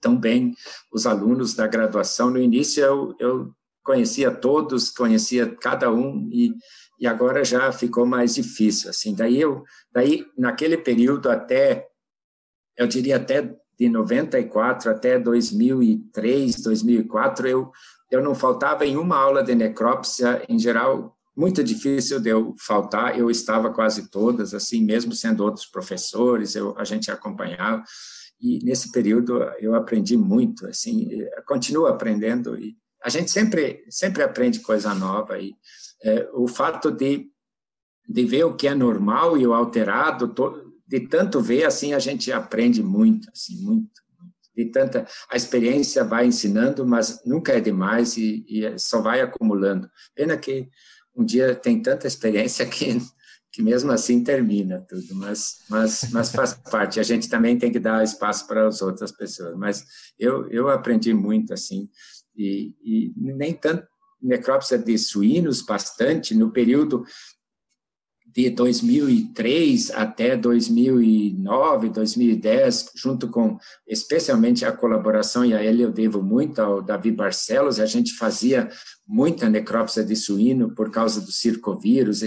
tão bem os alunos da graduação. No início eu, eu conhecia todos, conhecia cada um e e agora já ficou mais difícil assim. Daí eu daí naquele período até eu diria até de 94 até 2003, 2004, eu, eu não faltava em uma aula de necrópsia, em geral, muito difícil de eu faltar, eu estava quase todas, assim, mesmo sendo outros professores, eu, a gente acompanhava, e nesse período eu aprendi muito, assim, continuo aprendendo, e a gente sempre, sempre aprende coisa nova, e é, o fato de, de ver o que é normal e o alterado, de tanto ver, assim, a gente aprende muito, assim, muito, muito. De tanta, a experiência vai ensinando, mas nunca é demais e, e só vai acumulando. Pena que um dia tem tanta experiência que que mesmo assim termina tudo, mas, mas, mas faz parte. A gente também tem que dar espaço para as outras pessoas. Mas eu, eu aprendi muito assim, e, e nem tanto necrópsia de suínos, bastante, no período de 2003 até 2009, 2010, junto com especialmente a colaboração, e a ele eu devo muito ao Davi Barcelos, a gente fazia muita necrópsia de suíno por causa do circovírus,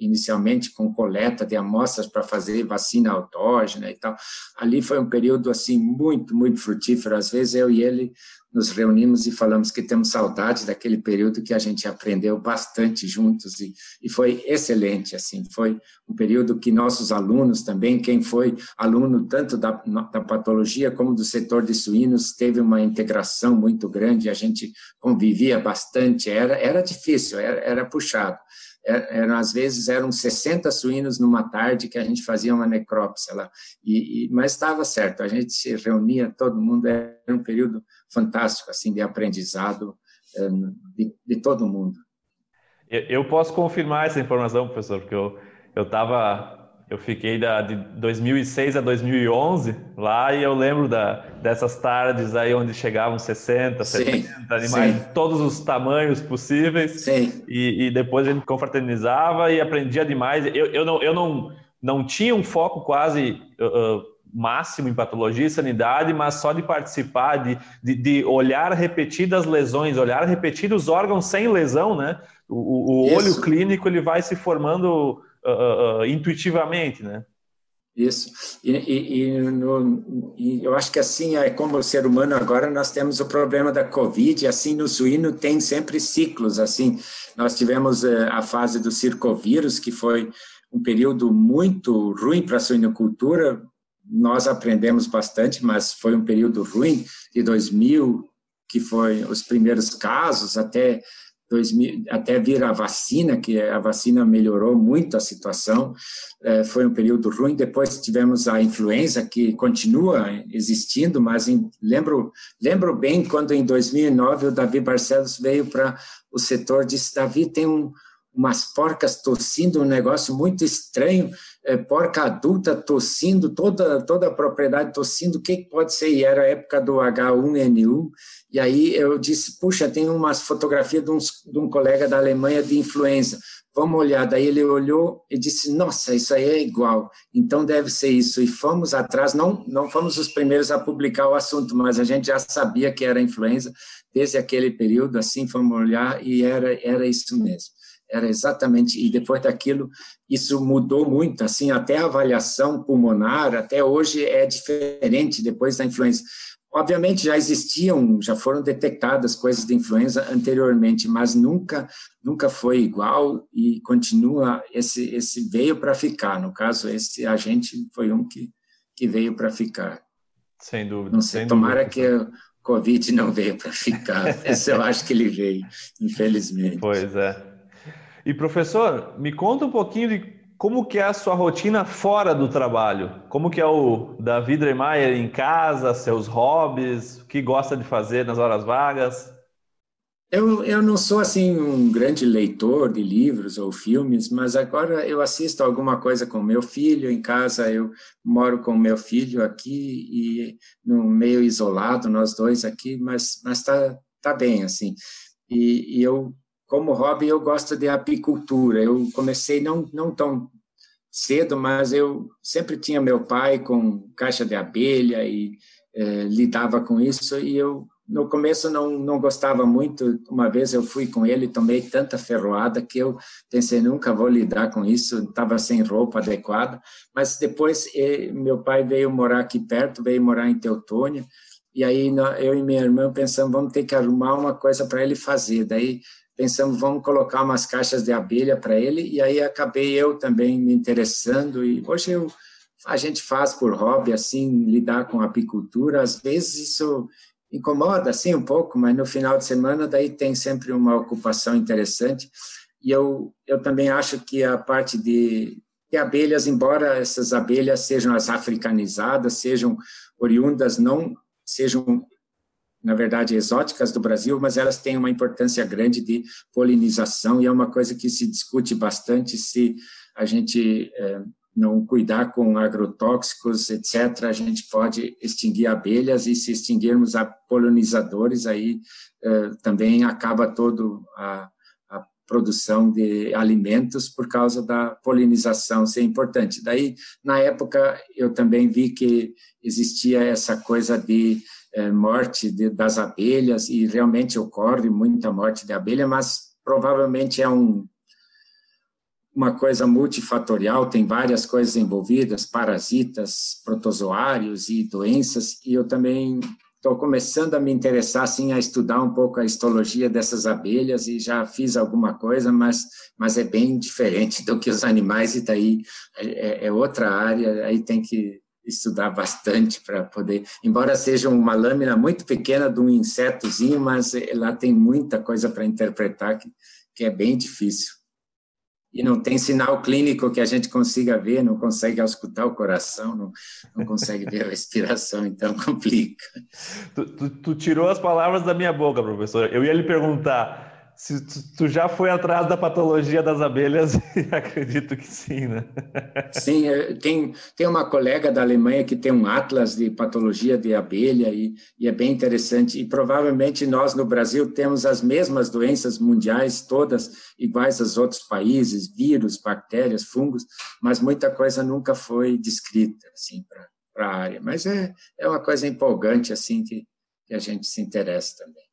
inicialmente com coleta de amostras para fazer vacina autógena e tal. Ali foi um período assim muito, muito frutífero. Às vezes eu e ele nos reunimos e falamos que temos saudade daquele período que a gente aprendeu bastante juntos e, e foi excelente, assim, foi um período que nossos alunos também, quem foi aluno tanto da, da patologia como do setor de suínos, teve uma integração muito grande, a gente convivia bastante, era, era difícil, era, era puxado, eram, às vezes eram 60 suínos numa tarde que a gente fazia uma necrópsia lá, e, e, mas estava certo, a gente se reunia, todo mundo, era um período fantástico, assim, de aprendizado eh, de, de todo mundo. Eu posso confirmar essa informação, professor, porque eu estava eu fiquei da, de 2006 a 2011 lá e eu lembro da, dessas tardes aí onde chegavam 60, sim, 70 animais sim. de todos os tamanhos possíveis e, e, depois a gente confraternizava e aprendia demais. Eu, eu, não, eu não, não tinha um foco quase uh, máximo em patologia e sanidade, mas só de participar, de, de, de olhar repetidas lesões, olhar repetidos órgãos sem lesão, né? O, o olho clínico ele vai se formando uh, intuitivamente, né? Isso. E, e, e, no, e, eu acho que assim é como o ser humano agora nós temos o problema da Covid, assim no suíno tem sempre ciclos, assim. Nós tivemos uh, a fase do circovírus, que foi um período muito ruim para a suinocultura, nós aprendemos bastante, mas foi um período ruim, de 2000, que foi os primeiros casos, até 2000, até vir a vacina, que a vacina melhorou muito a situação, é, foi um período ruim. Depois tivemos a influenza, que continua existindo, mas em, lembro, lembro bem quando em 2009 o Davi Barcelos veio para o setor, disse: Davi, tem um, umas porcas tossindo, um negócio muito estranho, é, porca adulta tossindo, toda, toda a propriedade tossindo, o que pode ser? E era a época do H1N1, e aí eu disse, puxa, tem umas fotografias de, de um colega da Alemanha de influenza, vamos olhar. Daí ele olhou e disse, nossa, isso aí é igual, então deve ser isso. E fomos atrás, não, não fomos os primeiros a publicar o assunto, mas a gente já sabia que era influenza desde aquele período, assim, fomos olhar e era, era isso mesmo. Era exatamente, e depois daquilo, isso mudou muito, assim, até a avaliação pulmonar, até hoje é diferente depois da influenza Obviamente já existiam, já foram detectadas coisas de influenza anteriormente, mas nunca, nunca foi igual e continua esse esse veio para ficar. No caso, esse agente foi um que que veio para ficar. Sem dúvida. Não sei, tomara dúvida. que o Covid não veio para ficar. Esse eu acho que ele veio, infelizmente. Pois é. E professor, me conta um pouquinho de como que é a sua rotina fora do trabalho? Como que é o Davi Dremeyer em casa, seus hobbies, o que gosta de fazer nas horas vagas? Eu, eu não sou assim um grande leitor de livros ou filmes, mas agora eu assisto alguma coisa com meu filho em casa. Eu moro com meu filho aqui e no meio isolado nós dois aqui, mas mas tá tá bem assim. E, e eu como hobby eu gosto de apicultura. Eu comecei não não tão cedo, mas eu sempre tinha meu pai com caixa de abelha e eh, lidava com isso e eu no começo não, não gostava muito. Uma vez eu fui com ele, tomei tanta ferroada que eu pensei, nunca vou lidar com isso. Estava sem roupa adequada. Mas depois ele, meu pai veio morar aqui perto, veio morar em Teutônia. E aí eu e minha irmã pensamos, vamos ter que arrumar uma coisa para ele fazer. Daí pensamos, vamos colocar umas caixas de abelha para ele. E aí acabei eu também me interessando. E hoje eu a gente faz por hobby, assim, lidar com apicultura. Às vezes isso incomoda assim um pouco, mas no final de semana daí tem sempre uma ocupação interessante. E eu eu também acho que a parte de, de abelhas, embora essas abelhas sejam as africanizadas, sejam oriundas, não sejam na verdade exóticas do Brasil, mas elas têm uma importância grande de polinização e é uma coisa que se discute bastante se a gente é, não cuidar com agrotóxicos, etc., a gente pode extinguir abelhas e se extinguirmos a polinizadores, aí eh, também acaba todo a, a, produção de alimentos por causa da polinização ser importante. Daí, na época, eu também vi que existia essa coisa de eh, morte de, das abelhas e realmente ocorre muita morte de abelha, mas provavelmente é um uma coisa multifatorial, tem várias coisas envolvidas, parasitas, protozoários e doenças, e eu também estou começando a me interessar assim a estudar um pouco a histologia dessas abelhas e já fiz alguma coisa, mas mas é bem diferente do que os animais e daí é, é outra área, aí tem que estudar bastante para poder, embora seja uma lâmina muito pequena de um insetozinho, mas lá tem muita coisa para interpretar que, que é bem difícil e não tem sinal clínico que a gente consiga ver, não consegue auscultar o coração, não, não consegue ver a respiração, então complica. Tu, tu, tu, tirou as palavras da minha boca, professor. Eu ia lhe perguntar se tu, tu já foi atrás da patologia das abelhas, acredito que sim, né? Sim, é, tem, tem uma colega da Alemanha que tem um atlas de patologia de abelha e, e é bem interessante. E provavelmente nós no Brasil temos as mesmas doenças mundiais, todas iguais aos outros países, vírus, bactérias, fungos, mas muita coisa nunca foi descrita assim para a área. Mas é, é uma coisa empolgante assim que, que a gente se interessa também.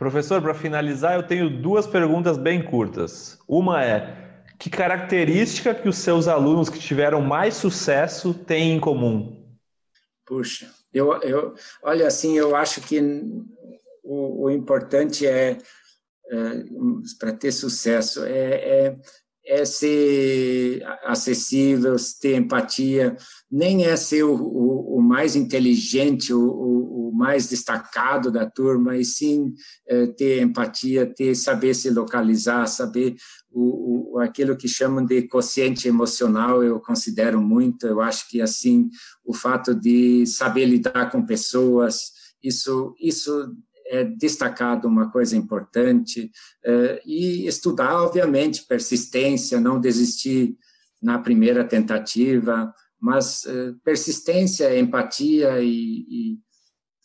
Professor, para finalizar, eu tenho duas perguntas bem curtas. Uma é: que característica que os seus alunos que tiveram mais sucesso têm em comum? Puxa, eu, eu olha assim, eu acho que o, o importante é, é para ter sucesso é, é, é, ser acessível, ter empatia, nem é ser o, o, o mais inteligente, o, mais destacado da turma, e sim é, ter empatia, ter saber se localizar, saber o, o, aquilo que chamam de consciente emocional, eu considero muito. Eu acho que assim o fato de saber lidar com pessoas, isso isso é destacado uma coisa importante é, e estudar, obviamente, persistência, não desistir na primeira tentativa, mas é, persistência, empatia e, e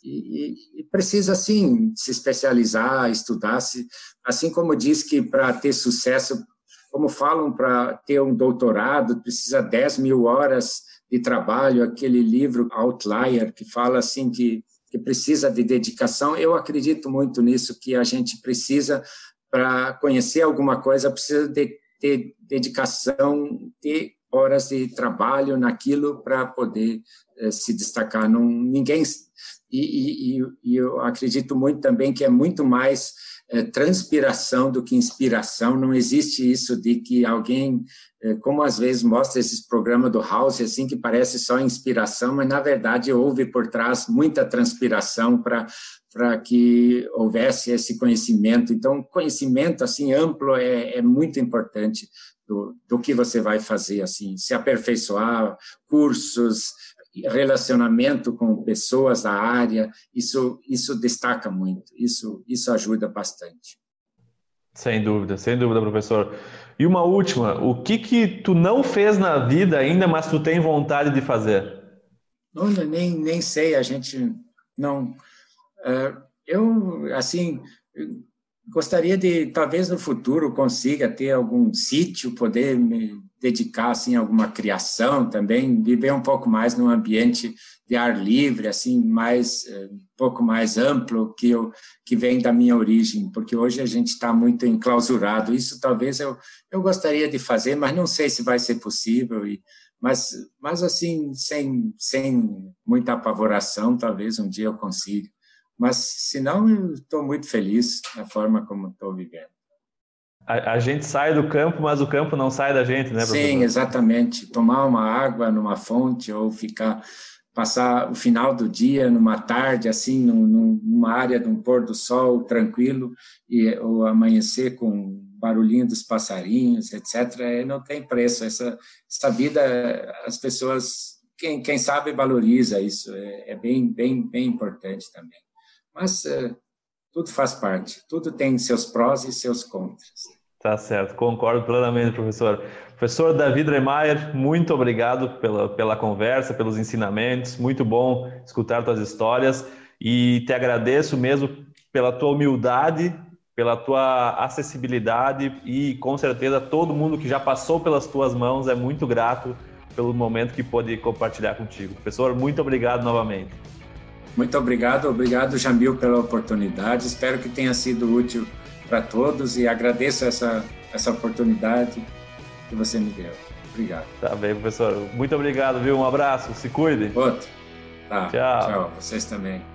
e, e, precisa, sim, se especializar, estudar, se, assim como diz que para ter sucesso, como falam, para ter um doutorado, precisa 10 mil horas de trabalho, aquele livro Outlier, que fala assim que, que precisa de dedicação, eu acredito muito nisso, que a gente precisa, para conhecer alguma coisa, precisa de ter dedicação, ter horas de trabalho naquilo para poder eh, se destacar. Não, ninguém e, e, e, eu acredito muito também que é muito mais transpiração do que inspiração. Não existe isso de que alguém, é, como às vezes mostra esses programas do House, assim que parece só inspiração, mas na verdade houve por trás muita transpiração para para que houvesse esse conhecimento. Então, conhecimento assim amplo é, é muito importante do, do que você vai fazer, assim, se aperfeiçoar, cursos, relacionamento com pessoas da área, isso, isso destaca muito, isso, isso ajuda bastante. Sem dúvida, sem dúvida, professor. E uma última, o que que tu não fez na vida ainda, mas tu tem vontade de fazer? Olha, nem, nem sei, a gente não... Uh, eu, assim, gostaria de, talvez no futuro, consiga ter algum sítio, poder me dedicar, assim, a alguma criação também, viver um pouco mais num ambiente de ar livre, assim, mais, eh, um pouco mais amplo que, eu, que vem da minha origem, porque hoje a gente está muito enclausurado. Isso talvez eu, eu gostaria de fazer, mas não sei se vai ser possível, e, mas, mas assim, sem, sem muita apavoração, talvez um dia eu consiga. Mas, se não, eu estou muito feliz da forma como estou vivendo. A, a, gente sai do campo, mas o campo não sai da gente, né, professor? Sim, exatamente. Tomar uma água numa fonte ou ficar passar o final do dia numa tarde assim num, numa área de um pôr do sol tranquilo e o amanhecer com barulhinho dos passarinhos etc é, não tem preço essa essa vida as pessoas quem, quem sabe valoriza isso é, é bem bem bem importante também mas uh, tudo faz parte, tudo tem seus prós e seus contras. Tá certo, concordo plenamente, professor. Professor David Remeyer, muito obrigado pela, pela conversa, pelos ensinamentos, muito bom escutar tuas histórias e te agradeço mesmo pela tua humildade, pela tua acessibilidade e com certeza todo mundo que já passou pelas tuas mãos é muito grato pelo momento que pôde compartilhar contigo. Professor, muito obrigado novamente. Muito obrigado, obrigado Jamil pela oportunidade. Espero que tenha sido útil para todos e agradeço essa essa oportunidade que você me deu. Obrigado. Tá bem, professor. Muito obrigado, viu? Um abraço. Se cuide. Outro. Tá. Tchau. Tchau. Vocês também.